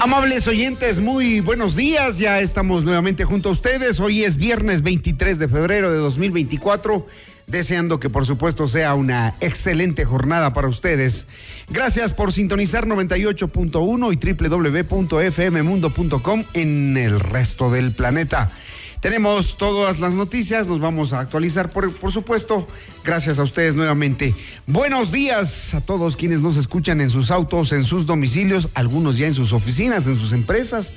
Amables oyentes, muy buenos días. Ya estamos nuevamente junto a ustedes. Hoy es viernes 23 de febrero de 2024. Deseando que por supuesto sea una excelente jornada para ustedes. Gracias por sintonizar 98.1 y www.fmmundo.com en el resto del planeta. Tenemos todas las noticias, nos vamos a actualizar por, por supuesto. Gracias a ustedes nuevamente. Buenos días a todos quienes nos escuchan en sus autos, en sus domicilios, algunos ya en sus oficinas, en sus empresas.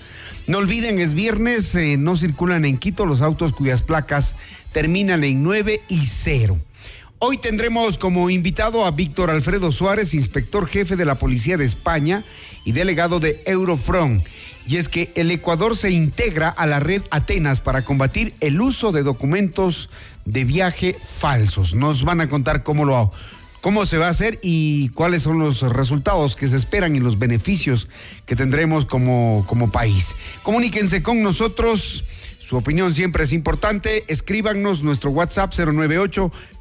No olviden, es viernes, eh, no circulan en Quito los autos cuyas placas terminan en 9 y 0. Hoy tendremos como invitado a Víctor Alfredo Suárez, inspector jefe de la Policía de España y delegado de Eurofront y es que el Ecuador se integra a la red Atenas para combatir el uso de documentos de viaje falsos. Nos van a contar cómo lo cómo se va a hacer y cuáles son los resultados que se esperan y los beneficios que tendremos como, como país. Comuníquense con nosotros. Su opinión siempre es importante. Escríbanos nuestro WhatsApp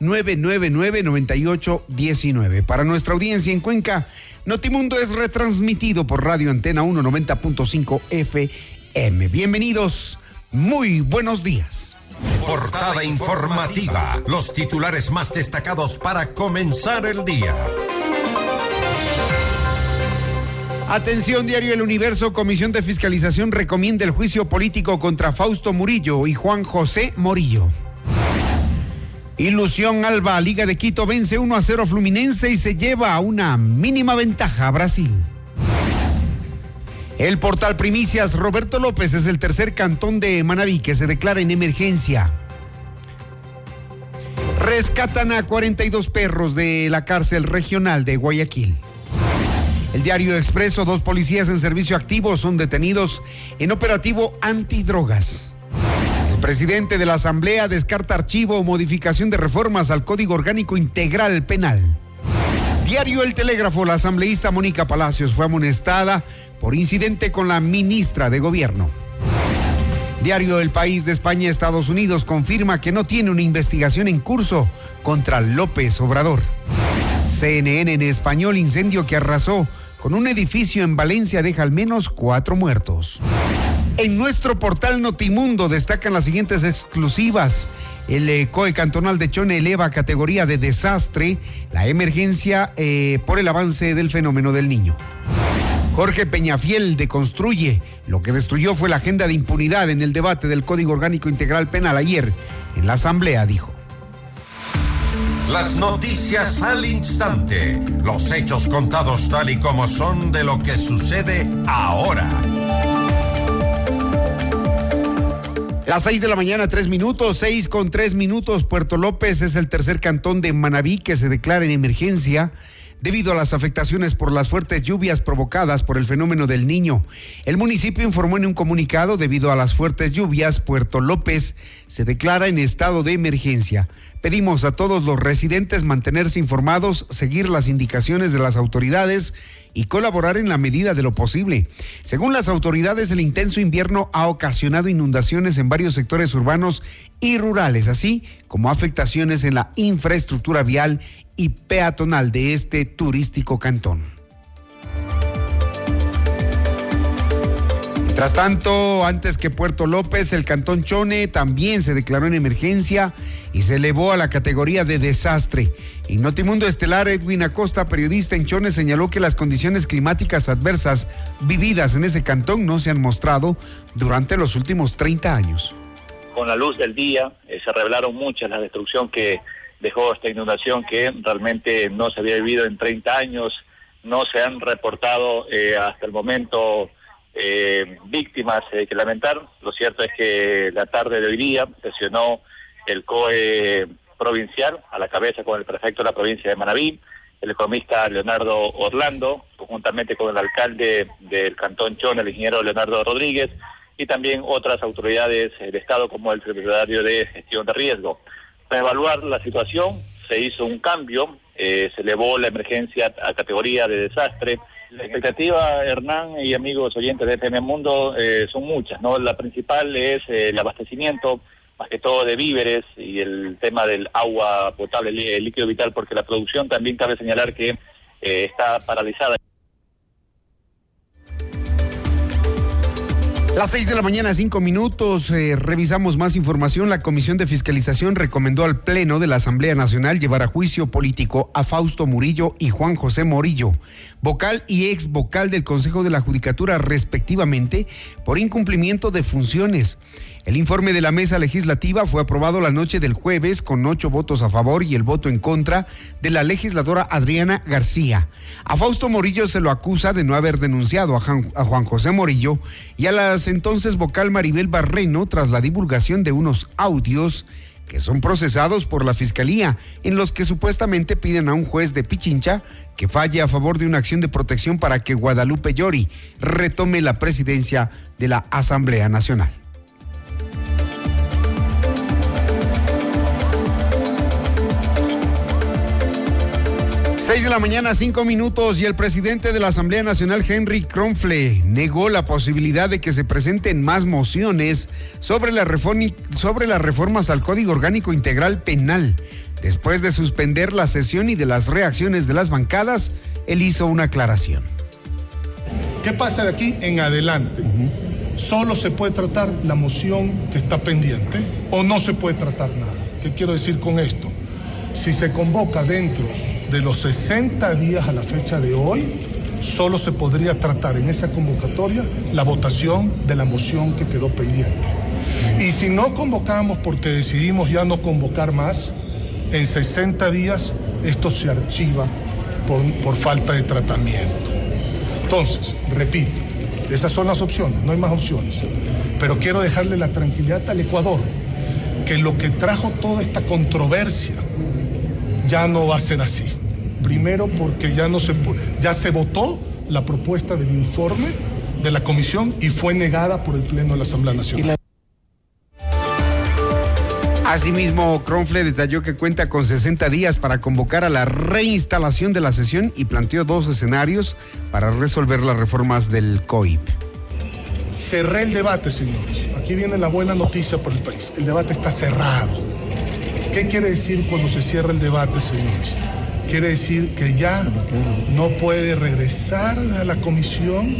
098-999-9819. Para nuestra audiencia en Cuenca, Notimundo es retransmitido por Radio Antena 190.5 FM. Bienvenidos, muy buenos días. Portada informativa, los titulares más destacados para comenzar el día. Atención, Diario El Universo, Comisión de Fiscalización recomienda el juicio político contra Fausto Murillo y Juan José Morillo. Ilusión Alba, Liga de Quito vence 1 a 0 Fluminense y se lleva a una mínima ventaja a Brasil. El portal Primicias Roberto López es el tercer cantón de Manabí que se declara en emergencia. Rescatan a 42 perros de la cárcel regional de Guayaquil. El diario Expreso, dos policías en servicio activo son detenidos en operativo antidrogas. Presidente de la Asamblea descarta archivo o modificación de reformas al Código Orgánico Integral Penal. Diario El Telégrafo, la asambleísta Mónica Palacios fue amonestada por incidente con la ministra de Gobierno. Diario El País de España, Estados Unidos confirma que no tiene una investigación en curso contra López Obrador. CNN en español, incendio que arrasó con un edificio en Valencia deja al menos cuatro muertos. En nuestro portal Notimundo destacan las siguientes exclusivas. El eh, COE cantonal de Chone eleva categoría de desastre la emergencia eh, por el avance del fenómeno del niño. Jorge Peñafiel deconstruye. Lo que destruyó fue la agenda de impunidad en el debate del Código Orgánico Integral Penal ayer en la Asamblea, dijo. Las noticias al instante. Los hechos contados tal y como son de lo que sucede ahora. Las seis de la mañana, tres minutos, seis con tres minutos. Puerto López es el tercer cantón de Manabí que se declara en emergencia debido a las afectaciones por las fuertes lluvias provocadas por el fenómeno del niño. El municipio informó en un comunicado, debido a las fuertes lluvias, Puerto López se declara en estado de emergencia. Pedimos a todos los residentes mantenerse informados, seguir las indicaciones de las autoridades y colaborar en la medida de lo posible. Según las autoridades, el intenso invierno ha ocasionado inundaciones en varios sectores urbanos y rurales, así como afectaciones en la infraestructura vial y peatonal de este turístico cantón. Mientras tanto, antes que Puerto López, el cantón Chone también se declaró en emergencia y se elevó a la categoría de desastre. En Notimundo Estelar, Edwin Acosta, periodista en Chone, señaló que las condiciones climáticas adversas vividas en ese cantón no se han mostrado durante los últimos 30 años. Con la luz del día eh, se revelaron muchas la destrucción que dejó esta inundación que realmente no se había vivido en 30 años, no se han reportado eh, hasta el momento eh, víctimas eh, que lamentar. Lo cierto es que la tarde de hoy día sesionó el COE provincial a la cabeza con el prefecto de la provincia de Manabí, el economista Leonardo Orlando, conjuntamente con el alcalde del Cantón Chón, el ingeniero Leonardo Rodríguez, y también otras autoridades de Estado como el secretario de Gestión de Riesgo. Para evaluar la situación se hizo un cambio, eh, se elevó la emergencia a categoría de desastre, la expectativa, Hernán y amigos oyentes de FM Mundo, eh, son muchas, ¿no? La principal es eh, el abastecimiento, más que todo de víveres y el tema del agua potable, el líquido vital, porque la producción también cabe señalar que eh, está paralizada. Las seis de la mañana, cinco minutos. Revisamos más información. La Comisión de Fiscalización recomendó al Pleno de la Asamblea Nacional llevar a juicio político a Fausto Murillo y Juan José Morillo, vocal y ex vocal del Consejo de la Judicatura, respectivamente, por incumplimiento de funciones. El informe de la mesa legislativa fue aprobado la noche del jueves con ocho votos a favor y el voto en contra de la legisladora Adriana García. A Fausto Morillo se lo acusa de no haber denunciado a, Juan José Morillo y a las entonces vocal Maribel Barreno tras la divulgación de unos audios que son procesados por la Fiscalía, en los que supuestamente piden a un juez de Pichincha que falle a favor de una acción de protección para que Guadalupe Llori retome la presidencia de la Asamblea Nacional. Seis de la mañana, cinco minutos, y el presidente de la Asamblea Nacional, Henry Kronfle, negó la posibilidad de que se presenten más mociones sobre, la sobre las reformas al Código Orgánico Integral Penal. Después de suspender la sesión y de las reacciones de las bancadas, él hizo una aclaración. ¿Qué pasa de aquí en adelante? Solo se puede tratar la moción que está pendiente o no se puede tratar nada. ¿Qué quiero decir con esto? Si se convoca dentro de los 60 días a la fecha de hoy, solo se podría tratar en esa convocatoria la votación de la moción que quedó pendiente. Y si no convocamos porque decidimos ya no convocar más, en 60 días esto se archiva por, por falta de tratamiento. Entonces, repito, esas son las opciones, no hay más opciones. Pero quiero dejarle la tranquilidad al Ecuador, que lo que trajo toda esta controversia ya no va a ser así. Primero porque ya no se ya se votó la propuesta del informe de la comisión y fue negada por el Pleno de la Asamblea Nacional. Asimismo, Cronfle detalló que cuenta con 60 días para convocar a la reinstalación de la sesión y planteó dos escenarios para resolver las reformas del COIP. Cerré el debate, señores. Aquí viene la buena noticia para el país. El debate está cerrado. ¿Qué quiere decir cuando se cierra el debate, señores? Quiere decir que ya no puede regresar a la comisión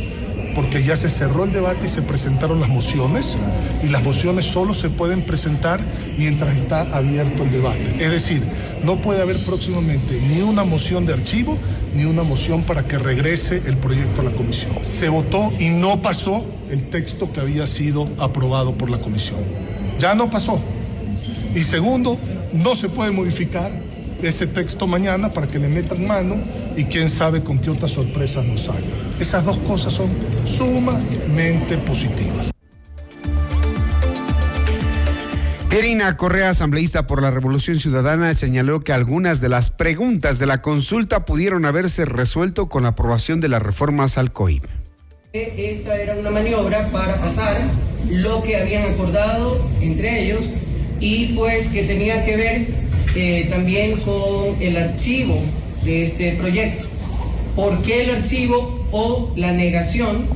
porque ya se cerró el debate y se presentaron las mociones y las mociones solo se pueden presentar mientras está abierto el debate. Es decir, no puede haber próximamente ni una moción de archivo ni una moción para que regrese el proyecto a la comisión. Se votó y no pasó el texto que había sido aprobado por la comisión. Ya no pasó. Y segundo, no se puede modificar ese texto mañana para que le metan mano y quién sabe con qué otras sorpresas nos hagan. Esas dos cosas son sumamente positivas. Pierina Correa, asambleísta por la Revolución Ciudadana, señaló que algunas de las preguntas de la consulta pudieron haberse resuelto con la aprobación de las reformas al COIP. Esta era una maniobra para pasar lo que habían acordado entre ellos y pues que tenía que ver eh, también con el archivo de este proyecto. ¿Por qué el archivo o la negación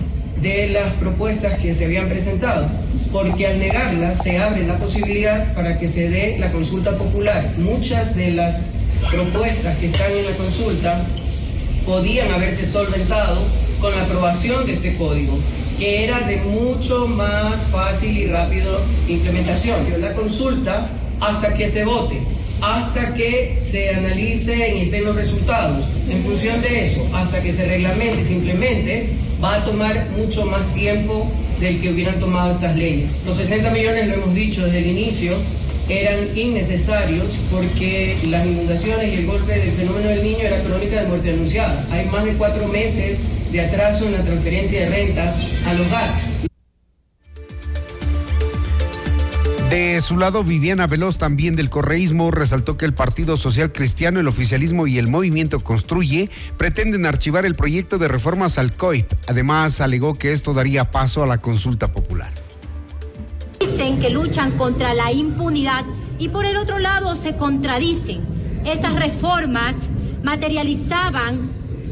de las propuestas que se habían presentado? Porque al negarlas se abre la posibilidad para que se dé la consulta popular. Muchas de las propuestas que están en la consulta podían haberse solventado con la aprobación de este código que era de mucho más fácil y rápido implementación. La consulta hasta que se vote, hasta que se analicen y estén los resultados. En función de eso, hasta que se reglamente, se implemente, va a tomar mucho más tiempo del que hubieran tomado estas leyes. Los 60 millones, lo hemos dicho desde el inicio, eran innecesarios porque las inundaciones y el golpe del fenómeno del niño era crónica de muerte anunciada. Hay más de cuatro meses de atraso en la transferencia de rentas a los GATS. De su lado, Viviana Veloz, también del correísmo, resaltó que el Partido Social Cristiano, el oficialismo y el movimiento Construye pretenden archivar el proyecto de reformas al COIP. Además, alegó que esto daría paso a la consulta popular. Dicen que luchan contra la impunidad y por el otro lado se contradicen. Estas reformas materializaban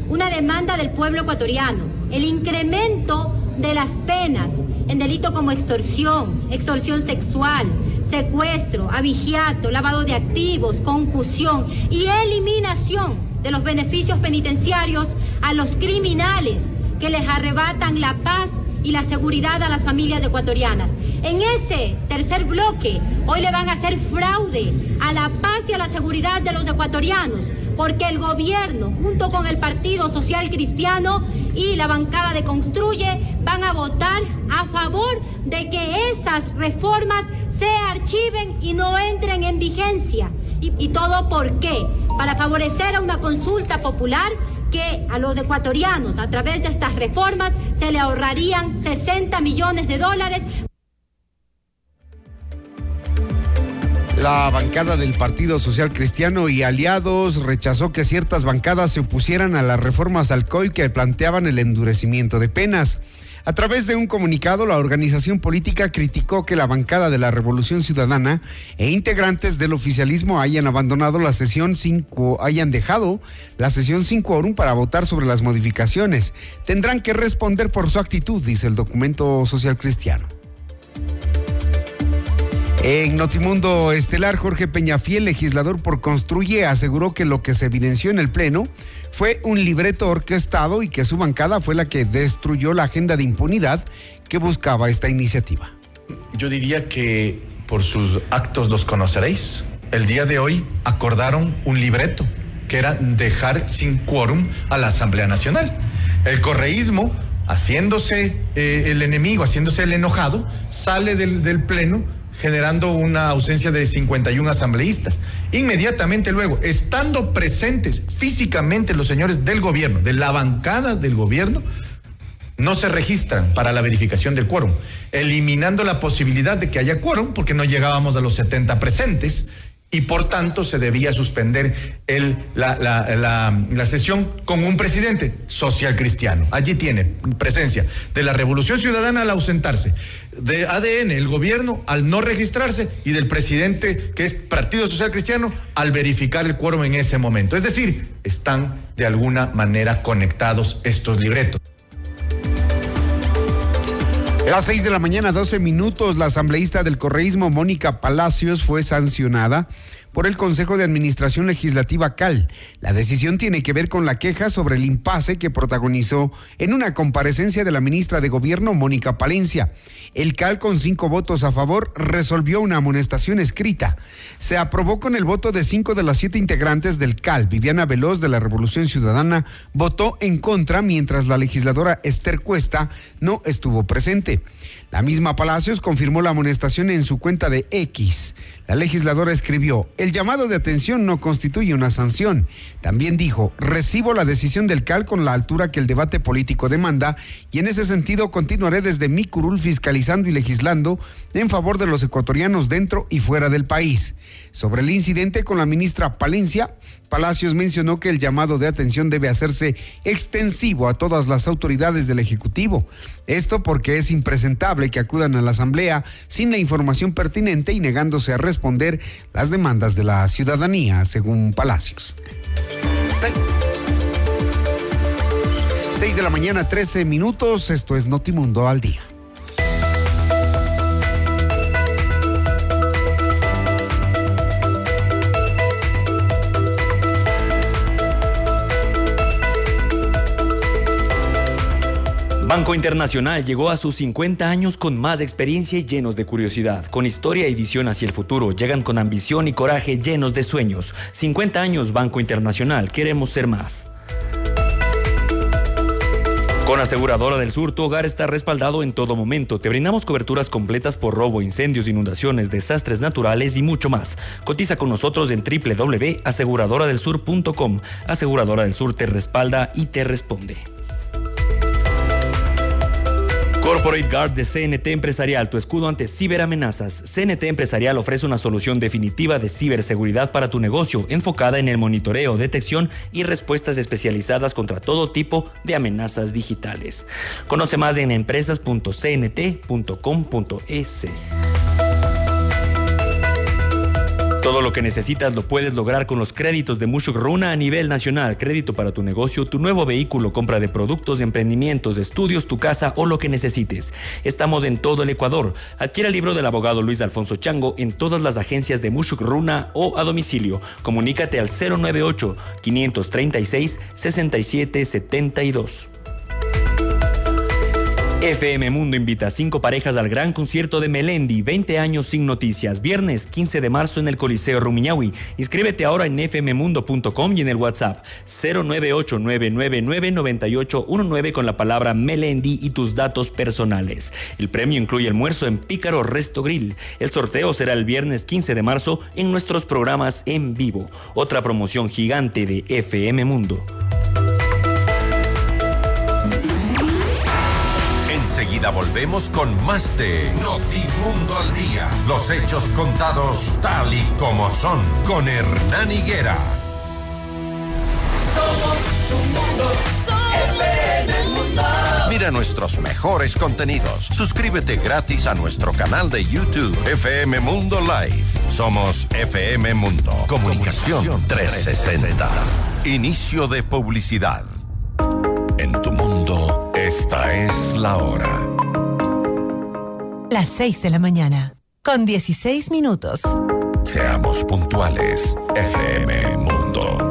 una demanda del pueblo ecuatoriano, el incremento de las penas en delitos como extorsión, extorsión sexual, secuestro, abigiato, lavado de activos, concusión y eliminación de los beneficios penitenciarios a los criminales que les arrebatan la paz y la seguridad a las familias ecuatorianas. En ese tercer bloque, hoy le van a hacer fraude a la paz y a la seguridad de los ecuatorianos, porque el gobierno, junto con el Partido Social Cristiano y la bancada de Construye, van a votar a favor de que esas reformas se archiven y no entren en vigencia. ¿Y, todo por qué? Para favorecer a una consulta popular que a los ecuatorianos a través de estas reformas se le ahorrarían 60 millones de dólares. La bancada del Partido Social Cristiano y aliados rechazó que ciertas bancadas se opusieran a las reformas al COI que planteaban el endurecimiento de penas. A través de un comunicado, la organización política criticó que la bancada de la Revolución Ciudadana e integrantes del oficialismo hayan abandonado la sesión 5, hayan dejado la sesión 5 quórum para votar sobre las modificaciones. Tendrán que responder por su actitud, dice el documento social cristiano. En Notimundo Estelar, Jorge Peñafiel, legislador por Construye, aseguró que lo que se evidenció en el Pleno fue un libreto orquestado y que su bancada fue la que destruyó la agenda de impunidad que buscaba esta iniciativa. Yo diría que por sus actos los conoceréis. El día de hoy acordaron un libreto que era dejar sin quórum a la Asamblea Nacional. El correísmo, haciéndose eh, el enemigo, haciéndose el enojado, sale del, del Pleno generando una ausencia de 51 asambleístas. Inmediatamente luego, estando presentes físicamente los señores del gobierno, de la bancada del gobierno, no se registran para la verificación del quórum, eliminando la posibilidad de que haya quórum porque no llegábamos a los 70 presentes y por tanto se debía suspender el, la, la, la, sesión con un presidente social cristiano. Allí tiene presencia de la Revolución Ciudadana al ausentarse, de ADN, el gobierno al no registrarse y del presidente que es Partido Social Cristiano al verificar el quórum en ese momento. Es decir, están de alguna manera conectados estos libretos. Las 6 de la mañana, 12 minutos, la asambleísta del correísmo Mónica Palacios fue sancionada por el Consejo de Administración Legislativa CAL. La decisión tiene que ver con la queja sobre el impasse que protagonizó en una comparecencia de la ministra de Gobierno, Mónica Palencia. El CAL, con cinco votos a favor, resolvió una amonestación escrita. Se aprobó con el voto de cinco de las siete integrantes del CAL. Viviana Veloz, de la Revolución Ciudadana, votó en contra, mientras la legisladora Esther Cuesta no estuvo presente. La misma Palacios confirmó la amonestación en su cuenta de X. La legisladora escribió, el llamado de atención no constituye una sanción. También dijo, recibo la decisión del CAL con la altura que el debate político demanda y en ese sentido continuaré desde mi curul fiscalizando y legislando en favor de los ecuatorianos dentro y fuera del país. Sobre el incidente con la ministra Palencia, Palacios mencionó que el llamado de atención debe hacerse extensivo a todas las autoridades del Ejecutivo. Esto porque es impresentable que acudan a la Asamblea sin la información pertinente y negándose a responder las demandas de la ciudadanía, según Palacios. 6 de la mañana, 13 minutos. Esto es Notimundo al día. Banco Internacional llegó a sus 50 años con más experiencia y llenos de curiosidad, con historia y visión hacia el futuro. Llegan con ambición y coraje llenos de sueños. 50 años Banco Internacional, queremos ser más. Con Aseguradora del Sur, tu hogar está respaldado en todo momento. Te brindamos coberturas completas por robo, incendios, inundaciones, desastres naturales y mucho más. Cotiza con nosotros en www.aseguradoradelsur.com. Aseguradora del Sur te respalda y te responde. Corporate Guard de CNT Empresarial, tu escudo ante ciberamenazas. CNT Empresarial ofrece una solución definitiva de ciberseguridad para tu negocio, enfocada en el monitoreo, detección y respuestas especializadas contra todo tipo de amenazas digitales. Conoce más en empresas.cnt.com.es. Todo lo que necesitas lo puedes lograr con los créditos de Mushuk Runa a nivel nacional. Crédito para tu negocio, tu nuevo vehículo, compra de productos, emprendimientos, estudios, tu casa o lo que necesites. Estamos en todo el Ecuador. Adquiere el libro del abogado Luis Alfonso Chango en todas las agencias de Mushuk Runa o a domicilio. Comunícate al 098 536 6772. FM Mundo invita a cinco parejas al gran concierto de Melendi, 20 años sin noticias, viernes 15 de marzo en el Coliseo Rumiñahui. Inscríbete ahora en fmmundo.com y en el WhatsApp 09899999819 con la palabra Melendi y tus datos personales. El premio incluye almuerzo en Pícaro Resto Grill. El sorteo será el viernes 15 de marzo en nuestros programas en vivo. Otra promoción gigante de FM Mundo. Enseguida volvemos con más de Notimundo al Día. Los hechos contados tal y como son con Hernán Higuera. Somos tu mundo, FM Mundo. Mira nuestros mejores contenidos. Suscríbete gratis a nuestro canal de YouTube FM Mundo Live. Somos FM Mundo. Comunicación 360. Inicio de publicidad. En tu mundo, esta es la hora. Las 6 de la mañana, con 16 minutos. Seamos puntuales, FM Mundo.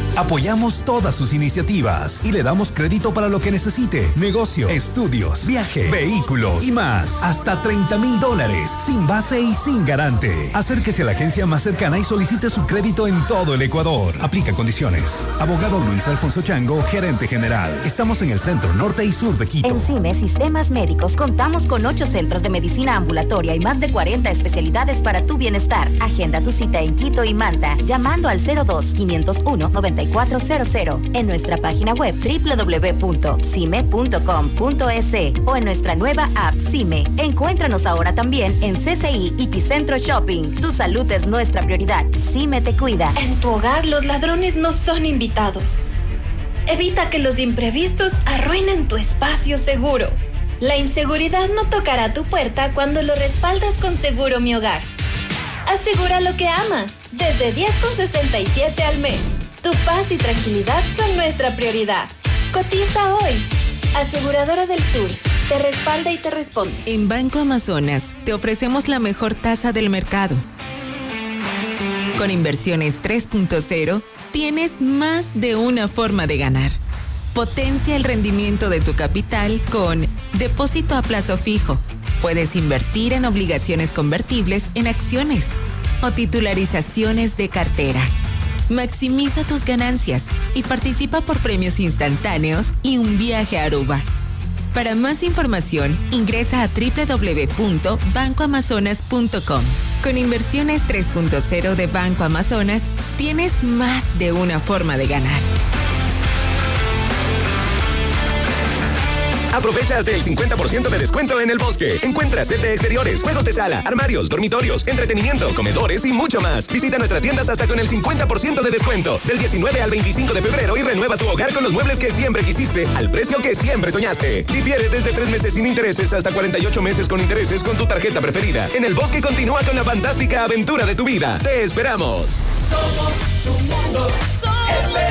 Apoyamos todas sus iniciativas y le damos crédito para lo que necesite. Negocio, estudios, viaje, vehículos y más. Hasta 30 mil dólares, sin base y sin garante. Acérquese a la agencia más cercana y solicite su crédito en todo el Ecuador. Aplica condiciones. Abogado Luis Alfonso Chango, gerente general. Estamos en el centro norte y sur de Quito. En CIME Sistemas Médicos contamos con ocho centros de medicina ambulatoria y más de 40 especialidades para tu bienestar. Agenda tu cita en Quito y Manta llamando al 02 501 9400 en nuestra página web www.cime.com.es o en nuestra nueva app CIME. Encuéntranos ahora también en CCI y Ticentro Shopping. Tu salud es nuestra prioridad. CIME te cuida. En tu hogar los ladrones no son invitados. Evita que los imprevistos arruinen tu espacio seguro. La inseguridad no tocará tu puerta cuando lo respaldas con Seguro Mi Hogar. Asegura lo que amas, desde 10,67 al mes. Tu paz y tranquilidad son nuestra prioridad. Cotiza hoy. Aseguradora del Sur. Te respalda y te responde. En Banco Amazonas te ofrecemos la mejor tasa del mercado. Con inversiones 3.0 tienes más de una forma de ganar. Potencia el rendimiento de tu capital con depósito a plazo fijo. Puedes invertir en obligaciones convertibles en acciones o titularizaciones de cartera. Maximiza tus ganancias y participa por premios instantáneos y un viaje a Aruba. Para más información, ingresa a www.bancoamazonas.com. Con inversiones 3.0 de Banco Amazonas, tienes más de una forma de ganar. Aprovecha hasta el 50% de descuento en el bosque. Encuentra set exteriores, juegos de sala, armarios, dormitorios, entretenimiento, comedores y mucho más. Visita nuestras tiendas hasta con el 50% de descuento. Del 19 al 25 de febrero y renueva tu hogar con los muebles que siempre quisiste, al precio que siempre soñaste. Difiere desde 3 meses sin intereses hasta 48 meses con intereses con tu tarjeta preferida. En el bosque continúa con la fantástica aventura de tu vida. Te esperamos. Somos tu mundo. Mundo.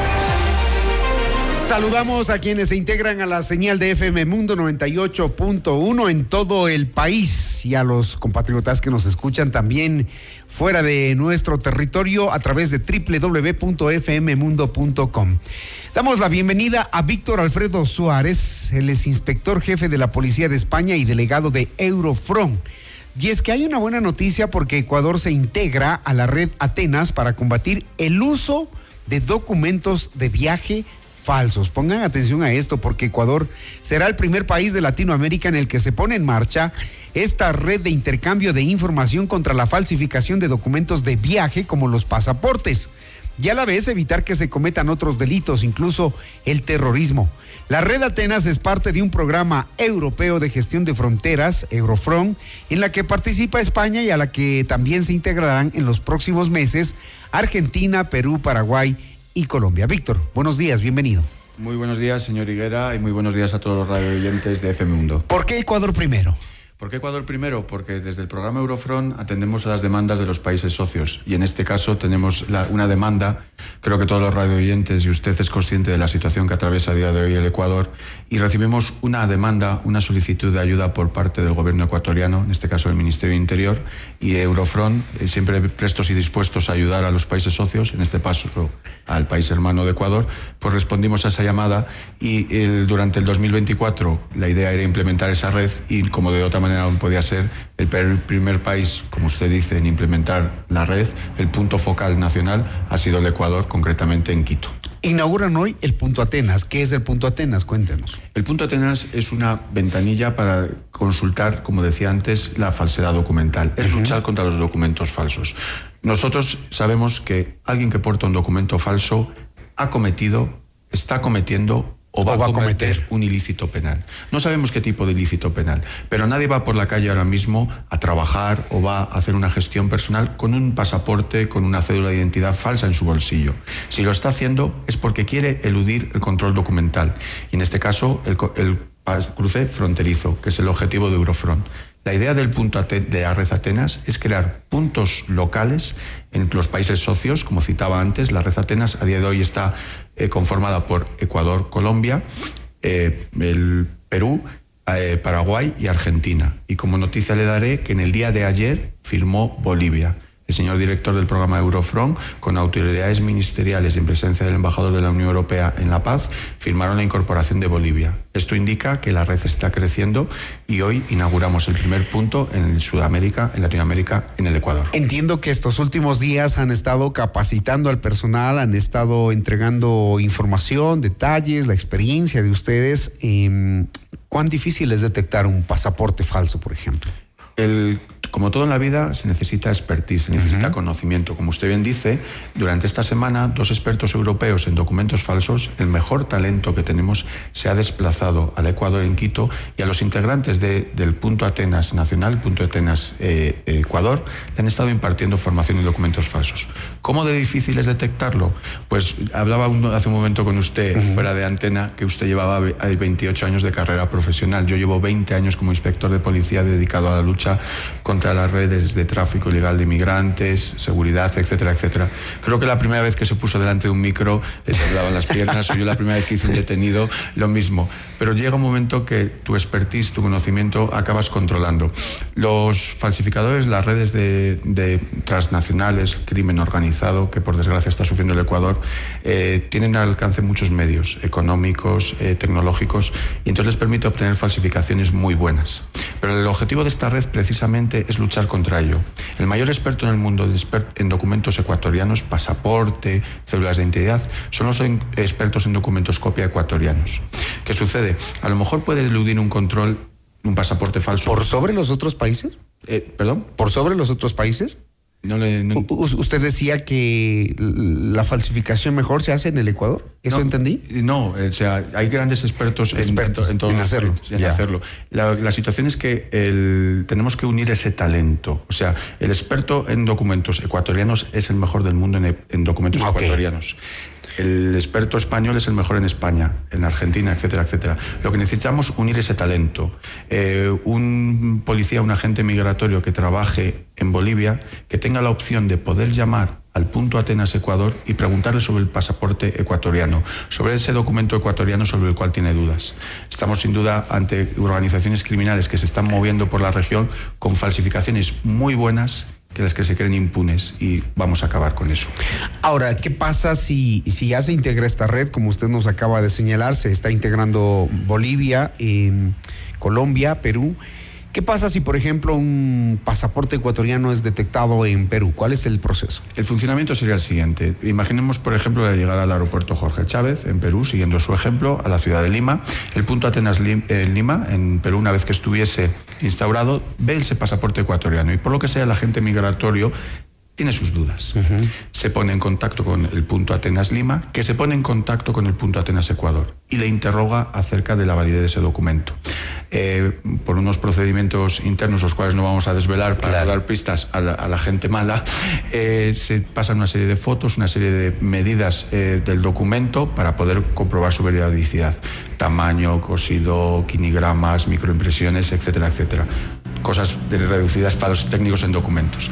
Saludamos a quienes se integran a la señal de FM Mundo 98.1 en todo el país y a los compatriotas que nos escuchan también fuera de nuestro territorio a través de www.fmmundo.com. Damos la bienvenida a Víctor Alfredo Suárez, él es inspector jefe de la Policía de España y delegado de Eurofront. Y es que hay una buena noticia porque Ecuador se integra a la red Atenas para combatir el uso de documentos de viaje falsos. Pongan atención a esto porque Ecuador será el primer país de Latinoamérica en el que se pone en marcha esta red de intercambio de información contra la falsificación de documentos de viaje como los pasaportes y a la vez evitar que se cometan otros delitos, incluso el terrorismo. La red Atenas es parte de un programa europeo de gestión de fronteras, Eurofront, en la que participa España y a la que también se integrarán en los próximos meses Argentina, Perú, Paraguay y Colombia. Víctor, buenos días, bienvenido. Muy buenos días, señor Higuera, y muy buenos días a todos los radio oyentes de FM Mundo. ¿Por qué Ecuador primero? ¿Por qué Ecuador primero? Porque desde el programa Eurofront atendemos a las demandas de los países socios y en este caso tenemos la- una demanda, creo que todos los radio oyentes y usted es consciente de la situación que atraviesa a día de hoy el Ecuador y recibimos una demanda, una solicitud de ayuda por parte del gobierno ecuatoriano, en este caso el Ministerio de Interior y Eurofront, eh, siempre prestos y dispuestos a ayudar a los países socios, en este caso al país hermano de Ecuador, pues respondimos a esa llamada y durante el 2024 la idea era implementar esa red y como de otra manera no podía ser el primer país, como usted dice, en implementar la red, el punto focal nacional ha sido el Ecuador, concretamente en Quito. Inauguran hoy el Punto Atenas. ¿Qué es el Punto Atenas? Cuéntenos. El punto Atenas es una ventanilla para consultar, como decía antes, la falsedad documental. Es luchar contra los documentos falsos. Nosotros sabemos que alguien que porta un documento falso ha cometido, está cometiendo o va, a cometer un ilícito penal. No sabemos qué tipo de ilícito penal, pero nadie va por la calle ahora mismo a trabajar o va a hacer una gestión personal con un pasaporte, con una cédula de identidad falsa en su bolsillo. Si lo está haciendo es porque quiere eludir el control documental y en este caso el, el cruce fronterizo, que es el objetivo de Eurofront. La idea del punto de la red Atenas es crear puntos locales en los países socios, como citaba antes. La red Atenas a día de hoy está eh, conformada por Ecuador, Colombia, eh, el Perú, eh, Paraguay y Argentina. Y como noticia le daré que en el día de ayer firmó Bolivia. El señor director del programa Eurofront, con autoridades ministeriales y en presencia del embajador de la Unión Europea en La Paz, firmaron la incorporación de Bolivia. Esto indica que la red está creciendo y hoy inauguramos el primer punto en Sudamérica, en Latinoamérica, en el Ecuador. Entiendo que estos últimos días han estado capacitando al personal, han estado entregando información, detalles, la experiencia de ustedes. Em, ¿Cuán difícil es detectar un pasaporte falso, por ejemplo? El como todo en la vida, se necesita expertise, se necesita conocimiento. Como usted bien dice, durante esta semana, dos expertos europeos en documentos falsos, el mejor talento que tenemos, se ha desplazado al Ecuador en Quito y a los integrantes del Punto Atenas Nacional, Punto Atenas eh, Ecuador, le han estado impartiendo formación en documentos falsos. ¿Cómo de difícil es detectarlo? Pues hablaba hace un momento con usted, fuera de antena, que usted llevaba 28 años de carrera profesional. Yo llevo 20 años como inspector de policía dedicado a la lucha contra contra las redes de tráfico ilegal de inmigrantes, seguridad, etcétera, etcétera. Creo que la primera vez que se puso delante de un micro le hablaban las piernas, o yo la primera vez que hice un detenido, lo mismo. Pero llega un momento que tu expertise, tu conocimiento, acabas controlando. Los falsificadores, las redes de, transnacionales, crimen organizado, que por desgracia está sufriendo el Ecuador, eh, tienen al alcance muchos medios económicos, eh, tecnológicos, y entonces les permite obtener falsificaciones muy buenas. Pero el objetivo de esta red precisamente es luchar contra ello. El mayor experto en el mundo en documentos ecuatorianos, pasaporte, células de identidad, son los expertos en documentos copia ecuatorianos. ¿Qué sucede? A lo mejor puede eludir un control un pasaporte falso. ¿Por sobre los otros países? Eh, ¿Perdón? ¿Por sobre los otros países? No le, Usted decía que la falsificación mejor se hace en el Ecuador. ¿Eso entendí? No, o sea, hay grandes expertos, expertos en, en, hacerlo. En hacerlo. La, situación es que el, tenemos que unir ese talento. O sea, el experto en documentos ecuatorianos es el mejor del mundo en, documentos ecuatorianos el experto español es el mejor en España, en Argentina, etcétera, etcétera. Lo que necesitamos es unir ese talento. Eh, un policía, un agente migratorio que trabaje en Bolivia, que tenga la opción de poder llamar al punto Atenas Ecuador y preguntarle sobre el pasaporte ecuatoriano, sobre ese documento ecuatoriano sobre el cual tiene dudas. Estamos sin duda ante organizaciones criminales que se están moviendo por la región con falsificaciones muy buenas que las que se creen impunes y vamos a acabar con eso. Ahora, ¿qué pasa si, si ya se integra esta red, como usted nos acaba de señalar, se está integrando Bolivia, Colombia, Perú? ¿Qué pasa si, por ejemplo, un pasaporte ecuatoriano es detectado en Perú? ¿Cuál es el proceso? El funcionamiento sería el siguiente. Imaginemos, por ejemplo, la llegada al aeropuerto Jorge Chávez en Perú, siguiendo su ejemplo, a la ciudad de Lima. El punto Atenas eh, Lima, en Perú, una vez que estuviese instaurado, ve ese pasaporte ecuatoriano y por lo que sea el agente migratorio tiene sus dudas. Se pone en contacto con el punto Atenas Lima, que se pone en contacto con el punto Atenas Ecuador y le interroga acerca de la validez de ese documento. Eh, por unos procedimientos internos, los cuales no vamos a desvelar para dar pistas a la, gente mala, eh, se pasan una serie de fotos, una serie de medidas eh, del documento para poder comprobar su veridicidad. Tamaño, cosido, quinigramas, microimpresiones, etcétera, etcétera. Cosas reducidas para los técnicos en documentos.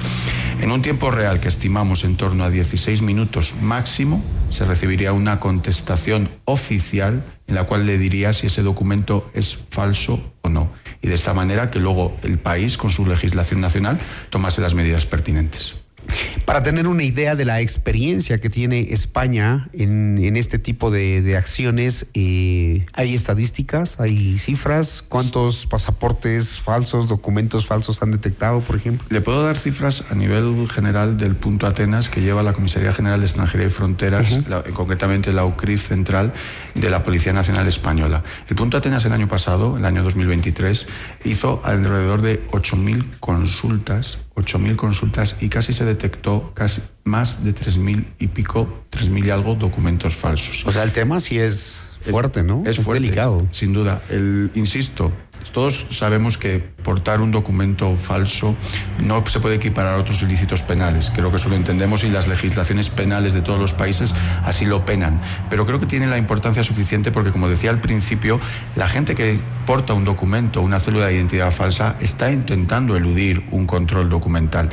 En un tiempo real que estimamos en torno a 16 minutos máximo, se recibiría una contestación oficial en la cual le diría si ese documento es falso o no. Y de esta manera que luego el país, con su legislación nacional, tomase las medidas pertinentes. Para tener una idea de la experiencia que tiene España en, este tipo de, acciones, eh, ¿hay estadísticas? ¿Hay cifras? ¿Cuántos pasaportes falsos, documentos falsos han detectado, por ejemplo? Le puedo dar cifras a nivel general del punto Atenas que lleva la Comisaría General de Extranjería y Fronteras, concretamente la UCRIF central de la Policía Nacional Española. El punto Atenas el año pasado, el año 2023, hizo alrededor de 8.000 consultas 8.000 consultas y casi se detectó casi más de 3.000 y pico, 3.000 y algo documentos falsos. O sea, el tema sí es fuerte, ¿no? Es, delicado. Sin duda. El, insisto, todos sabemos que portar un documento falso no se puede equiparar a otros ilícitos penales. Creo que eso lo entendemos y las legislaciones penales de todos los países así lo penan. Pero creo que tiene la importancia suficiente porque, como decía al principio, la gente que porta un documento, una célula de identidad falsa, está intentando eludir un control documental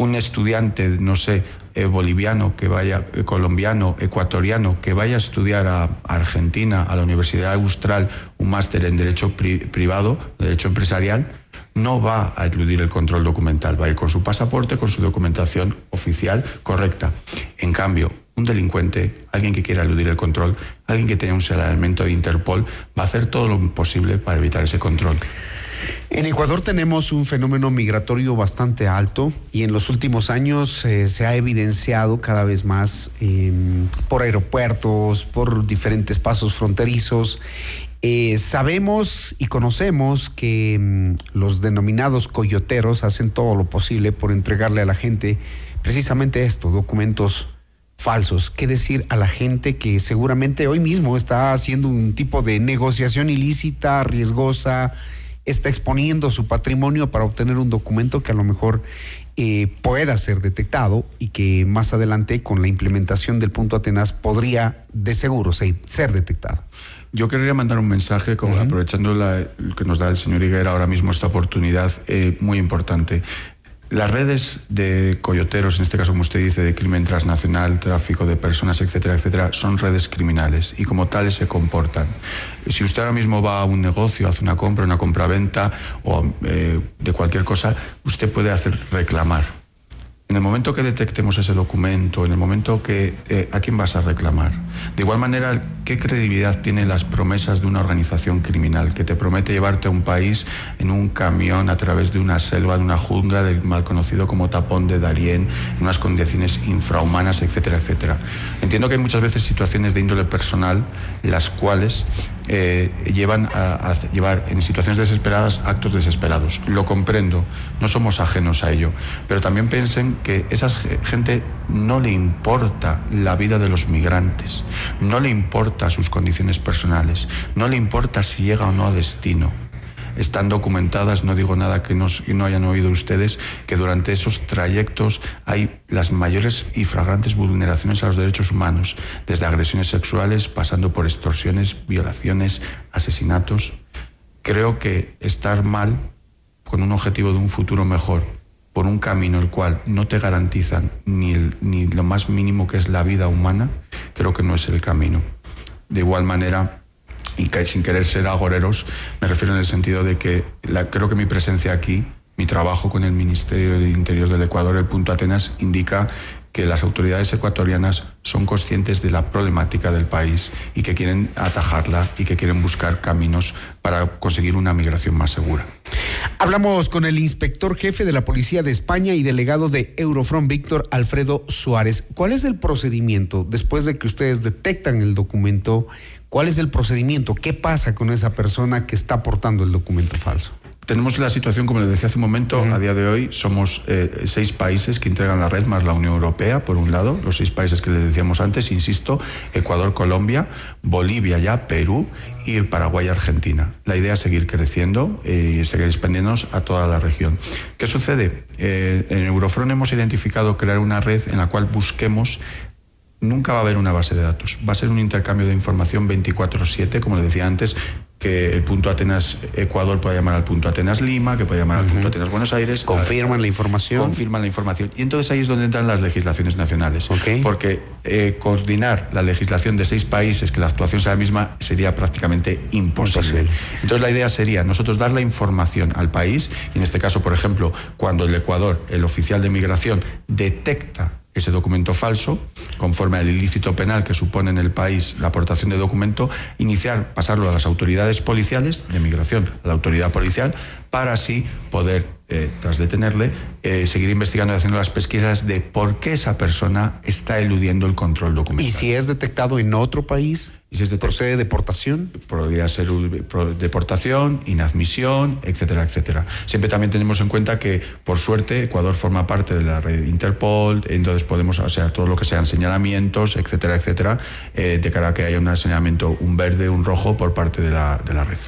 un estudiante, no sé, eh, boliviano que vaya, eh, colombiano, ecuatoriano, que vaya a estudiar a, Argentina, a la Universidad Austral, un máster en Derecho Privado, Derecho Empresarial, no va a eludir el control documental, va a ir con su pasaporte, con su documentación oficial correcta. En cambio, un delincuente, alguien que quiera eludir el control, alguien que tenga un señalamiento de Interpol, va a hacer todo lo posible para evitar ese control. En Ecuador tenemos un fenómeno migratorio bastante alto y en los últimos años eh, se ha evidenciado cada vez más em, por aeropuertos, por diferentes pasos fronterizos. Eh, sabemos y conocemos que em, los denominados coyoteros hacen todo lo posible por entregarle a la gente precisamente esto, documentos falsos. ¿Qué decir a la gente que seguramente hoy mismo está haciendo un tipo de negociación ilícita, riesgosa? Está exponiendo su patrimonio para obtener un documento que a lo mejor eh, pueda ser detectado y que más adelante con la implementación del punto Atenas podría de seguro ser, detectado. Yo querría mandar un mensaje, aprovechando la, que nos da el señor Higuera ahora mismo esta oportunidad eh, muy importante. Las redes de coyoteros, en este caso como usted dice, de crimen transnacional, tráfico de personas, etcétera, etcétera, son redes criminales y como tales se comportan. Si usted ahora mismo va a un negocio, hace una compra, una compra-venta o eh, de cualquier cosa, usted puede hacer reclamar en el momento que detectemos ese documento, en el momento que eh, a quién vas a reclamar. De igual manera, ¿qué credibilidad tienen las promesas de una organización criminal que te promete llevarte a un país en un camión a través de una selva, de una jungla del mal conocido como tapón de Darién, en unas condiciones infrahumanas, etcétera, etcétera? Entiendo que hay muchas veces situaciones de índole personal las cuales eh, llevan a, llevar en situaciones desesperadas actos desesperados. Lo comprendo, no somos ajenos a ello, pero también piensen que esa gente no le importa la vida de los migrantes, no le importa sus condiciones personales, no le importa si llega o no a destino están documentadas, no digo nada que no, no hayan oído ustedes, que durante esos trayectos hay las mayores y flagrantes vulneraciones a los derechos humanos, desde agresiones sexuales, pasando por extorsiones, violaciones, asesinatos. Creo que estar mal con un objetivo de un futuro mejor, por un camino el cual no te garantizan ni, ni lo más mínimo que es la vida humana, creo que no es el camino. De igual manera, y que sin querer ser agoreros, me refiero en el sentido de que creo que mi presencia aquí, mi trabajo con el Ministerio de Interior del Ecuador, el punto Atenas, indica que las autoridades ecuatorianas son conscientes de la problemática del país y que quieren atajarla y que quieren buscar caminos para conseguir una migración más segura. Hablamos con el inspector jefe de la Policía de España y delegado de Eurofront, Víctor Alfredo Suárez. ¿Cuál es el procedimiento después de que ustedes detectan el documento? ¿Cuál es el procedimiento? ¿Qué pasa con esa persona que está aportando el documento falso? Tenemos la situación, como les decía hace un momento, a día de hoy somos eh, seis países que integran la red, más la Unión Europea, por un lado, los seis países que les decíamos antes, insisto, Ecuador, Colombia, Bolivia ya, Perú y Paraguay, Argentina. La idea es seguir creciendo eh, y seguir expandiéndonos a toda la región. ¿Qué sucede? Eh, en Eurofront hemos identificado crear una red en la cual busquemos nunca va a haber una base de datos. Va a ser un intercambio de información 24/7, como le decía antes, que el punto Atenas Ecuador puede llamar al punto Atenas Lima, que puede llamar al punto Atenas Buenos Aires. Confirman la información. Confirman la información. Y entonces ahí es donde entran las legislaciones nacionales. Porque eh, coordinar la legislación de seis países, que la actuación sea la misma, sería prácticamente imposible. Entonces la idea sería nosotros dar la información al país, y en este caso, por ejemplo, cuando el Ecuador, el oficial de migración, detecta ese documento falso, conforme al ilícito penal que supone en el país la aportación de documento, iniciar, pasarlo a las autoridades policiales de migración, a la autoridad policial, para así poder, eh, tras detenerle, eh, seguir investigando y haciendo las pesquisas de por qué esa persona está eludiendo el control documental. ¿Y si es detectado en otro país? ¿Y si es de procede deportación? Podría ser deportación, inadmisión, etcétera, etcétera. Siempre también tenemos en cuenta que, por suerte, Ecuador forma parte de la red Interpol, entonces podemos, o sea, todo lo que sean señalamientos, etcétera, etcétera, eh, de cara a que haya un señalamiento, un verde, un rojo por parte de la, de la red.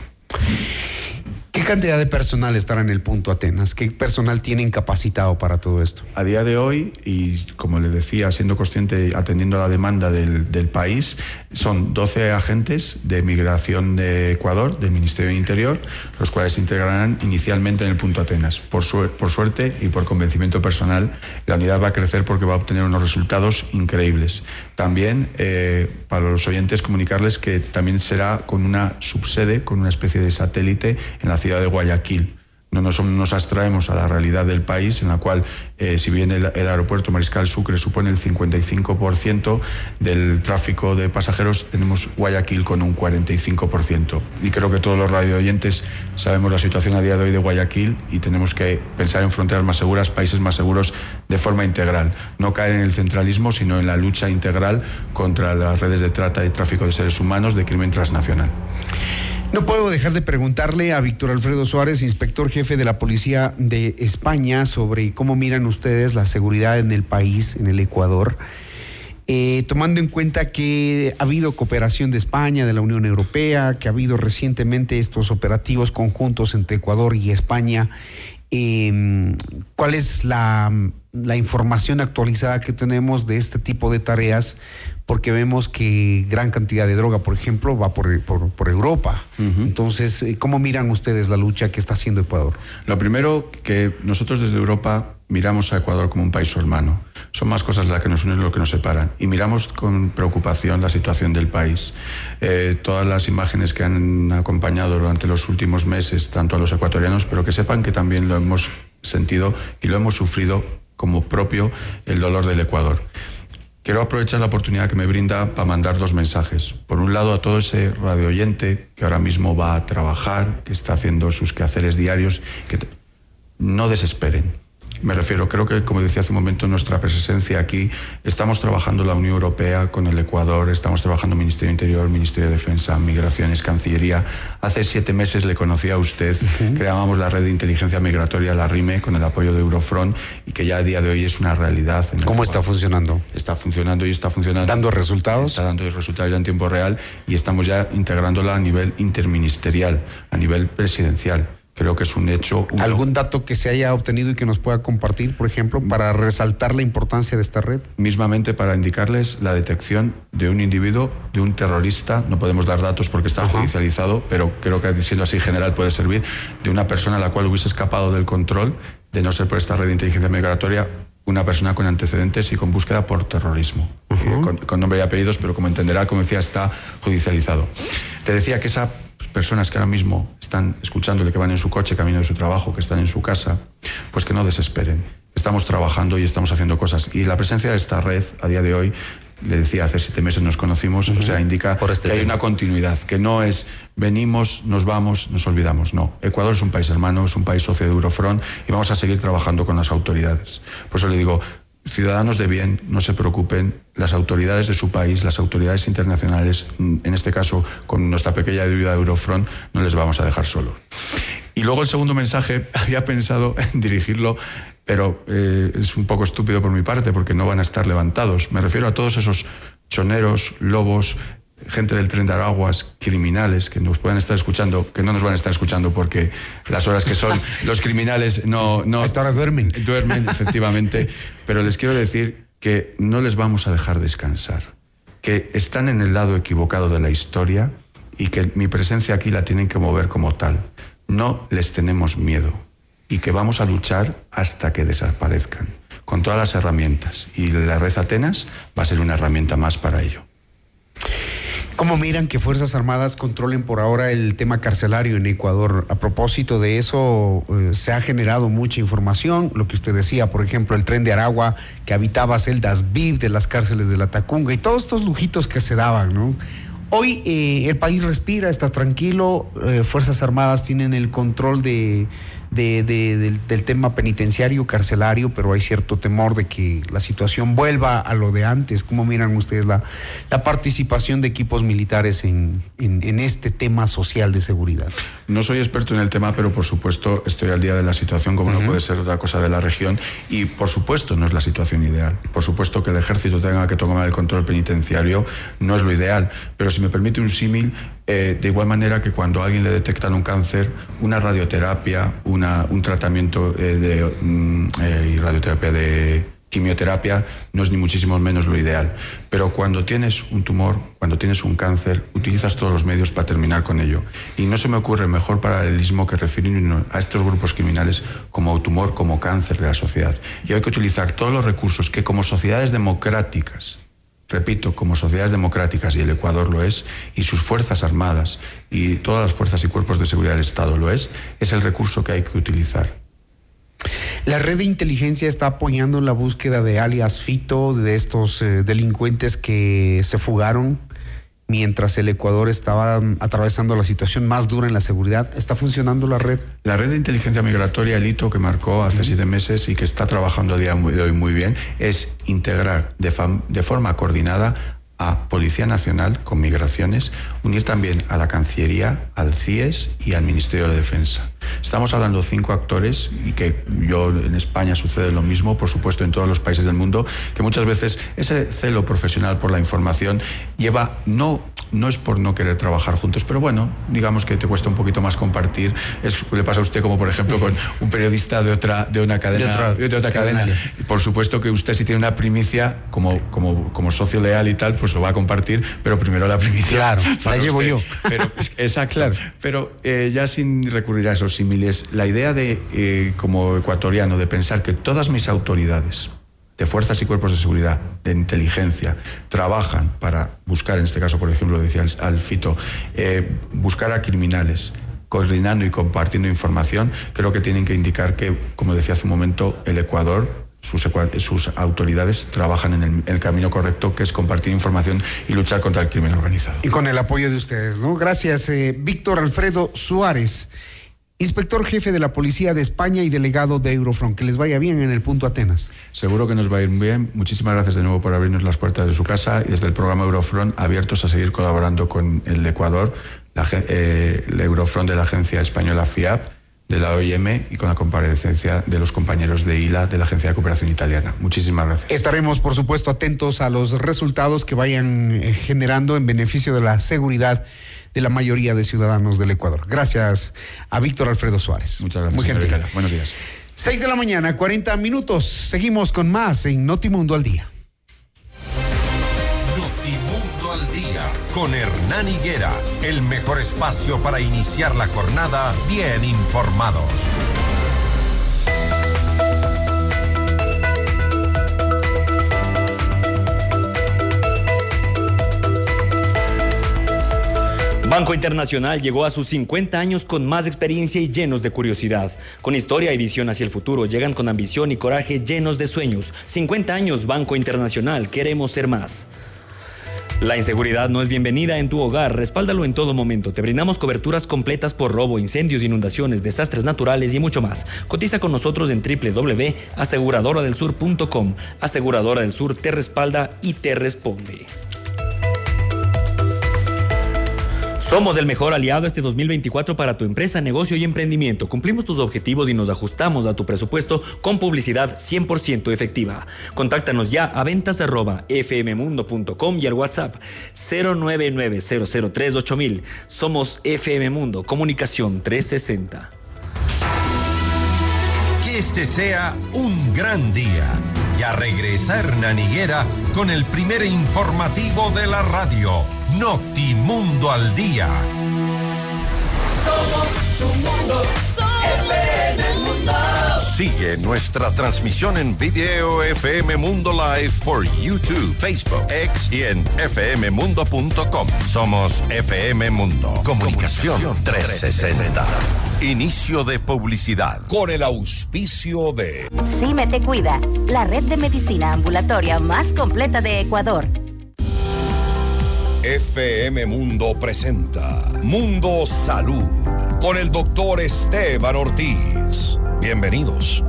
¿Qué cantidad de personal estará en el punto Atenas? ¿Qué personal tienen capacitado para todo esto? A día de hoy, y como le decía, siendo consciente, atendiendo a la demanda del, país, son 12 agentes de migración de Ecuador, del Ministerio de Interior, los cuales se integrarán inicialmente en el punto Atenas. Por, por suerte y por convencimiento personal, la unidad va a crecer porque va a obtener unos resultados increíbles. También, eh, para los oyentes, comunicarles que también será con una subsede, con una especie de satélite en la ciudad de Guayaquil, no nos, nos abstraemos a la realidad del país, en la cual, eh, si bien el, aeropuerto Mariscal Sucre supone el 55% del tráfico de pasajeros, tenemos Guayaquil con un 45%. Y creo que todos los radio oyentes sabemos la situación a día de hoy de Guayaquil y tenemos que pensar en fronteras más seguras, países más seguros de forma integral. No caer en el centralismo, sino en la lucha integral contra las redes de trata y tráfico de seres humanos de crimen transnacional. No puedo dejar de preguntarle a Víctor Alfredo Suárez, inspector jefe de la Policía de España, sobre cómo miran ustedes la seguridad en el país, en el Ecuador, eh, tomando en cuenta que ha habido cooperación de España, de la Unión Europea, que ha habido recientemente estos operativos conjuntos entre Ecuador y España. Eh, ¿Cuál es la información actualizada que tenemos de este tipo de tareas porque vemos que gran cantidad de droga, por ejemplo, va por, por, por Europa. Uh -huh. Entonces, eh, ¿cómo miran ustedes la lucha que está haciendo Ecuador? Lo primero, que nosotros desde Europa miramos a Ecuador como un país hermano. Son más cosas las que nos unen lo que nos separan. Y miramos con preocupación la situación del país. Eh, todas las imágenes que han acompañado durante los últimos meses, tanto a los ecuatorianos, pero que sepan que también lo hemos sentido y lo hemos sufrido como propio el dolor del Ecuador. Quiero aprovechar la oportunidad que me brinda para mandar dos mensajes. Por un lado, a todo ese radio oyente que ahora mismo va a trabajar, que está haciendo sus quehaceres diarios, que no desesperen. Me refiero, creo que, como decía hace un momento, nuestra presencia aquí, estamos trabajando la Unión Europea con el Ecuador, estamos trabajando Ministerio Interior, Ministerio de Defensa, Migraciones, Cancillería. Hace siete meses le conocí a usted, uh -huh. creábamos la red de inteligencia migratoria, la RIME, con el apoyo de Eurofront, y que ya a día de hoy es una realidad. ¿Cómo Ecuador. está funcionando? Está funcionando y está funcionando. ¿Dando resultados? Está dando resultados ya en tiempo real y estamos ya integrándola a nivel interministerial, a nivel presidencial. Creo que es un hecho. Uno. ¿Algún dato que se haya obtenido y que nos pueda compartir, por ejemplo, para resaltar la importancia de esta red? Mismamente para indicarles la detección de un individuo, de un terrorista, no podemos dar datos porque está Ajá. judicializado, pero creo que diciendo así general puede servir, de una persona a la cual hubiese escapado del control, de no ser por esta red de inteligencia migratoria, una persona con antecedentes y con búsqueda por terrorismo, uh -huh. con, con nombre y apellidos, pero como entenderá, como decía, está judicializado. Te decía que esas personas que ahora mismo están escuchándole, que van en su coche, camino de su trabajo, que están en su casa, pues que no desesperen. Estamos trabajando y estamos haciendo cosas. Y la presencia de esta red a día de hoy, le decía, hace siete meses nos conocimos, uh -huh. o sea, indica este que tema. hay una continuidad, que no es venimos, nos vamos, nos olvidamos. No, Ecuador es un país hermano, es un país socio de Eurofront y vamos a seguir trabajando con las autoridades. Por eso le digo, ciudadanos de bien, no se preocupen, las autoridades de su país, las autoridades internacionales, en este caso con nuestra pequeña ayuda de Eurofront, no les vamos a dejar solos. Y luego el segundo mensaje, había pensado en dirigirlo, pero eh, es un poco estúpido por mi parte porque no van a estar levantados. Me refiero a todos esos choneros, lobos, gente del tren de Araguas, criminales que nos puedan estar escuchando, que no nos van a estar escuchando porque las horas que son los criminales no... no Hasta ahora duermen. Duermen, efectivamente. pero les quiero decir que no les vamos a dejar descansar, que están en el lado equivocado de la historia y que mi presencia aquí la tienen que mover como tal. No les tenemos miedo y que vamos a luchar hasta que desaparezcan, con todas las herramientas. Y la red Atenas va a ser una herramienta más para ello. ¿Cómo miran que Fuerzas Armadas controlen por ahora el tema carcelario en Ecuador? A propósito de eso, eh, se ha generado mucha información, lo que usted decía, por ejemplo, el tren de Aragua que habitaba celdas VIP de las cárceles de la Tacunga y todos estos lujitos que se daban, ¿no? Hoy eh, el país respira, está tranquilo, eh, Fuerzas Armadas tienen el control de, de, de, del, del, tema penitenciario, carcelario, pero hay cierto temor de que la situación vuelva a lo de antes. ¿Cómo miran ustedes la, la participación de equipos militares en, en, en, este tema social de seguridad? No soy experto en el tema, pero por supuesto estoy al día de la situación, como uh -huh. no puede ser otra cosa de la región, y por supuesto no es la situación ideal. Por supuesto que el ejército tenga que tomar el control penitenciario no es lo ideal, pero si me permite un símil, eh, de igual manera que cuando a alguien le detectan un cáncer, una radioterapia, un tratamiento eh, de mm, eh, radioterapia de quimioterapia no es ni muchísimo menos lo ideal. Pero cuando tienes un tumor, cuando tienes un cáncer, utilizas todos los medios para terminar con ello. Y no se me ocurre mejor paralelismo que referirnos a estos grupos criminales como tumor, como cáncer de la sociedad. Y hay que utilizar todos los recursos que como sociedades democráticas repito, como sociedades democráticas, y el Ecuador lo es, y sus Fuerzas Armadas, y todas las fuerzas y cuerpos de seguridad del Estado lo es, es el recurso que hay que utilizar. La red de inteligencia está apoyando la búsqueda de alias Fito, de estos eh, delincuentes que se fugaron mientras el Ecuador estaba mm, atravesando la situación más dura en la seguridad. ¿Está funcionando la red? La red de inteligencia migratoria, el hito que marcó hace siete meses y que está trabajando a día de hoy muy bien, es integrar de, de forma coordinada a Policía Nacional con migraciones, unir también a la Cancillería, al CIES y al Ministerio de Defensa. Estamos hablando de cinco actores y que yo en España sucede lo mismo, por supuesto en todos los países del mundo, que muchas veces ese celo profesional por la información lleva no no es por no querer trabajar juntos, pero bueno, digamos que te cuesta un poquito más compartir. Es, le pasa a usted como por ejemplo con un periodista de otra, de una cadena. De otra, cadena. por supuesto que usted si tiene una primicia como, como, como socio leal y tal, pues lo va a compartir, pero primero la primicia. Claro, la llevo yo. Pero, exacto. Pero eh, ya sin recurrir a esos símiles, la idea de, eh, como ecuatoriano, de pensar que todas mis autoridades, de fuerzas y cuerpos de seguridad, de inteligencia, trabajan para buscar, en este caso, por ejemplo, decía Alfito, eh, buscar a criminales, coordinando y compartiendo información, creo que tienen que indicar que, como decía hace un momento, el Ecuador sus, sus, autoridades trabajan en el, camino correcto, que es compartir información y luchar contra el crimen organizado. Y con el apoyo de ustedes, ¿no? Gracias, eh, Víctor Alfredo Suárez. Inspector jefe de la Policía de España y delegado de Eurofront. Que les vaya bien en el punto Atenas. Seguro que nos va a ir bien. Muchísimas gracias de nuevo por abrirnos las puertas de su casa y desde el programa Eurofront abiertos a seguir colaborando con el Ecuador, la, eh, el Eurofront de la agencia española FIAP, de la OIM y con la comparecencia de los compañeros de ILA de la Agencia de Cooperación Italiana. Muchísimas gracias. Estaremos, por supuesto, atentos a los resultados que vayan eh, generando en beneficio de la seguridad de la mayoría de ciudadanos del Ecuador. Gracias a Víctor Alfredo Suárez. Muchas gracias. Muy gentil. Buenos días. 6 de la mañana, 40 minutos. Seguimos con más en Notimundo al Día. Notimundo al Día con Hernán Higuera. El mejor espacio para iniciar la jornada bien informados. Banco Internacional llegó a sus 50 años con más experiencia y llenos de curiosidad. Con historia y visión hacia el futuro, llegan con ambición y coraje llenos de sueños. 50 años Banco Internacional, queremos ser más. La inseguridad no es bienvenida en tu hogar, respáldalo en todo momento. Te brindamos coberturas completas por robo, incendios, inundaciones, desastres naturales y mucho más. Cotiza con nosotros en www.aseguradoradelsur.com. Aseguradora del Sur te respalda y te responde. Somos el mejor aliado este 2024 para tu empresa, negocio y emprendimiento. Cumplimos tus objetivos y nos ajustamos a tu presupuesto con publicidad 100% efectiva. Contáctanos ya a ventas fmmundo.com y al WhatsApp 099 Somos FM Mundo, Comunicación 360. Que este sea un gran día. Y a regresar Hernán con el primer informativo de la radio Notimundo al Día. Somos tu mundo, FM Mundo. Sigue nuestra transmisión en video FM Mundo Live por YouTube, Facebook, X y en fmmundo.com. Somos FM Mundo. Comunicación 360. Inicio de publicidad. Con el auspicio de... Cime Te Cuida, la red de medicina ambulatoria más completa de Ecuador. FM Mundo presenta Mundo Salud con el doctor Esteban Ortiz. Bienvenidos.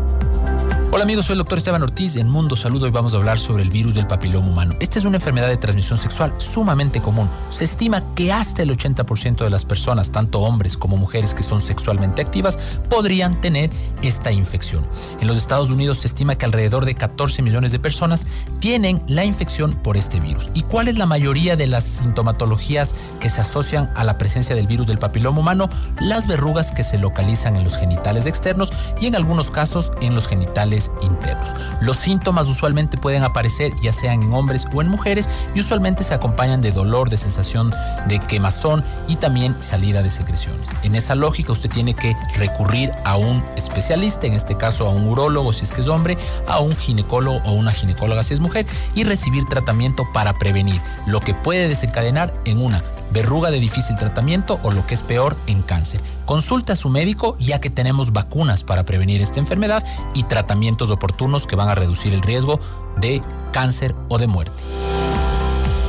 Hola amigos, soy el doctor Esteban Ortiz. En Mundo Salud hoy vamos a hablar sobre el virus del papiloma humano. Esta es una enfermedad de transmisión sexual sumamente común. Se estima que hasta el 80% de las personas, tanto hombres como mujeres que son sexualmente activas, podrían tener esta infección. En los Estados Unidos se estima que alrededor de 14 millones de personas tienen la infección por este virus. ¿Y cuál es la mayoría de las sintomatologías que se asocian a la presencia del virus del papiloma humano? Las verrugas que se localizan en los genitales externos y en algunos casos en los genitales internos. Los síntomas usualmente pueden aparecer ya sean en hombres o en mujeres y usualmente se acompañan de dolor, de sensación de quemazón y también salida de secreciones. En esa lógica usted tiene que recurrir a un especialista, en este caso a un urólogo si es que es hombre, a un ginecólogo o una ginecóloga si es mujer y recibir tratamiento para prevenir lo que puede desencadenar en una verruga de difícil tratamiento o lo que es peor en cáncer. Consulte a su médico ya que tenemos vacunas para prevenir esta enfermedad y tratamientos oportunos que van a reducir el riesgo de cáncer o de muerte.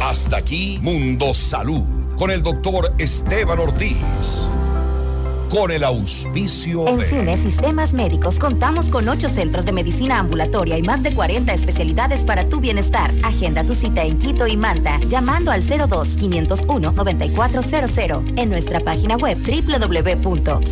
Hasta aquí Mundo Salud con el doctor Esteban Ortiz con el auspicio en de... Cine Sistemas Médicos contamos con ocho centros de medicina ambulatoria y más de 40 especialidades para tu bienestar. Agenda tu cita en Quito y Manta llamando al 02-501-9400 en nuestra página web www.cime.com.es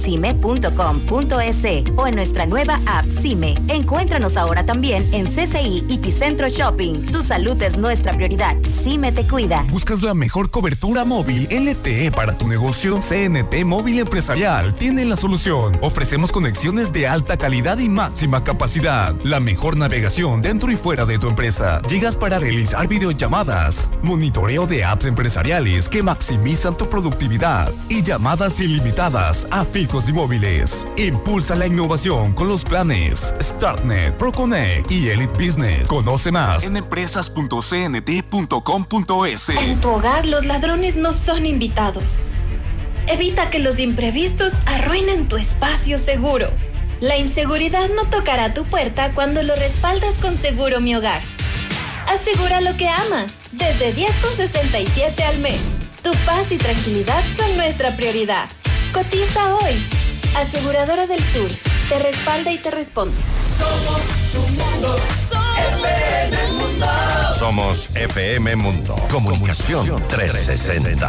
o en nuestra nueva app Cime. Encuéntranos ahora también en CCI y Ticentro Shopping. Tu salud es nuestra prioridad. Cime te cuida. ¿Buscas la mejor cobertura móvil LTE para tu negocio? CNT Móvil Empresarial tiene la solución. Ofrecemos conexiones de alta calidad y máxima capacidad. La mejor navegación dentro y fuera de tu empresa. Llegas para realizar videollamadas, monitoreo de apps empresariales que maximizan tu productividad y llamadas ilimitadas a fijos y móviles. Impulsa la innovación con los planes StartNet, ProConnect y Elite Business. Conoce más en empresas.cnt.com.es. En tu hogar los ladrones no son invitados. Evita que los imprevistos arruinen tu espacio seguro. La inseguridad no tocará tu puerta cuando lo respaldas con Seguro Mi Hogar. Asegura lo que amas, desde 10,67 al mes. Tu paz y tranquilidad son nuestra prioridad. Cotiza hoy. Aseguradora del Sur, te respalda y te responde. Somos tu mundo, FM Mundo. Somos FM Mundo. Comunicación 360.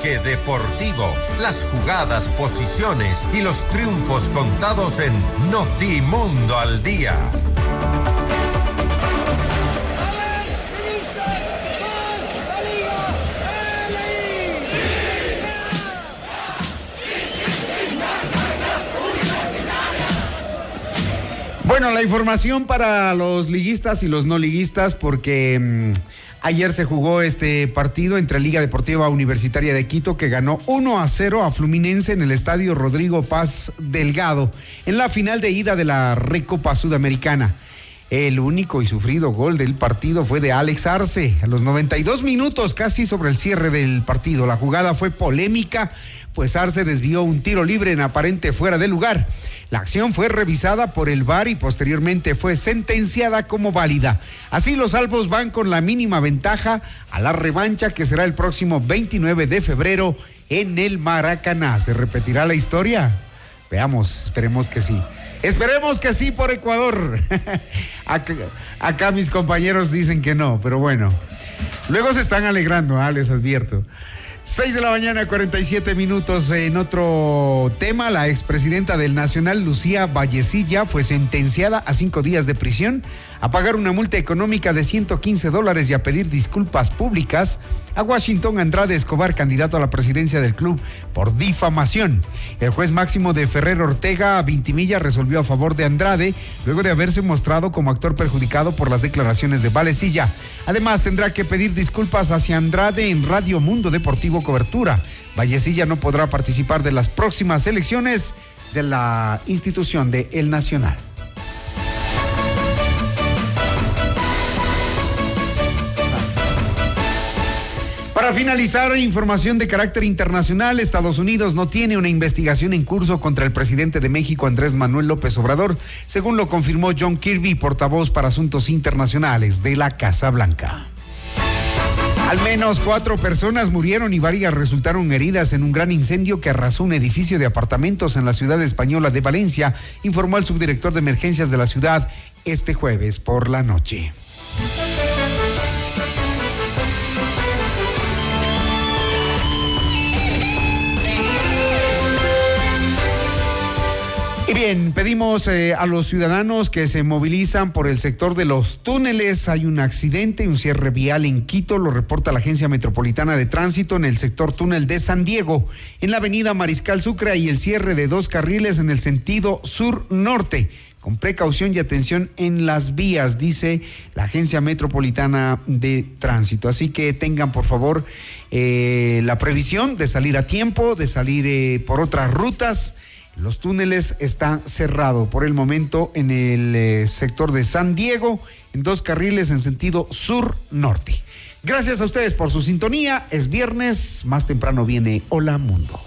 Toque deportivo. Las jugadas, posiciones y los triunfos contados en Notimundo al Día. Bueno, la información para los liguistas y los no liguistas, porque mm, ayer se jugó este partido entre Liga Deportiva Universitaria de Quito, que ganó 1 a 0 a Fluminense en el estadio Rodrigo Paz Delgado, en la final de ida de la Recopa Sudamericana. El único y sufrido gol del partido fue de Alex Arce a los 92 minutos, casi sobre el cierre del partido. La jugada fue polémica, pues Arce desvió un tiro libre en aparente fuera de lugar. La acción fue revisada por el VAR y posteriormente fue sentenciada como válida. Así los salvos van con la mínima ventaja a la revancha que será el próximo 29 de febrero en el Maracaná. ¿Se repetirá la historia? Veamos, esperemos que sí. Esperemos que sí por Ecuador. acá, mis compañeros dicen que no, pero bueno. Luego se están alegrando, ah, les advierto. 6 de la mañana, 47 minutos. En otro tema, la expresidenta del Nacional, Lucía Vallecilla, fue sentenciada a cinco días de prisión a pagar una multa económica de 115 dólares y a pedir disculpas públicas a Washington Andrade Escobar, candidato a la presidencia del club por difamación. El juez máximo de Ferrer Ortega Vintimilla resolvió a favor de Andrade luego de haberse mostrado como actor perjudicado por las declaraciones de Valecilla. Además, tendrá que pedir disculpas hacia Andrade en Radio Mundo Deportivo Cobertura. Vallecilla no podrá participar de las próximas elecciones de la institución de El Nacional. Para finalizar, información de carácter internacional, Estados Unidos no tiene una investigación en curso contra el presidente de México, Andrés Manuel López Obrador, según lo confirmó John Kirby, portavoz para asuntos internacionales de la Casa Blanca. Al menos cuatro personas murieron y varias resultaron heridas en un gran incendio que arrasó un edificio de apartamentos en la ciudad española de Valencia, informó el subdirector de emergencias de la ciudad este jueves por la noche. Y bien, pedimos eh, a los ciudadanos que se movilizan por el sector de los túneles. Hay un accidente, un cierre vial en Quito, lo reporta la Agencia Metropolitana de Tránsito en el sector túnel de San Diego, en la avenida Mariscal Sucre y el cierre de dos carriles en el sentido sur-norte. Con precaución y atención en las vías, dice la Agencia Metropolitana de Tránsito. Así que tengan, por favor, eh, la previsión de salir a tiempo, de salir eh, por otras rutas. Los túneles están cerrados por el momento en el eh, sector de San Diego, en dos carriles en sentido sur-norte. Gracias a ustedes por su sintonía. Es viernes, más temprano viene Hola Mundo.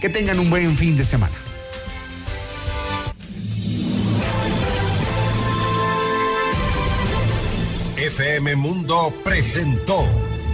Que tengan un buen fin de semana. FM Mundo presentó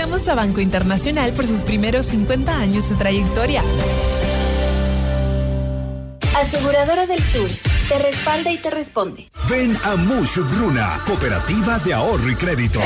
Felicitamos a Banco Internacional por sus primeros 50 años de trayectoria. Aseguradora del Sur, te respalda y te responde. Ven a Mush Bruna, Cooperativa de Ahorro y Crédito.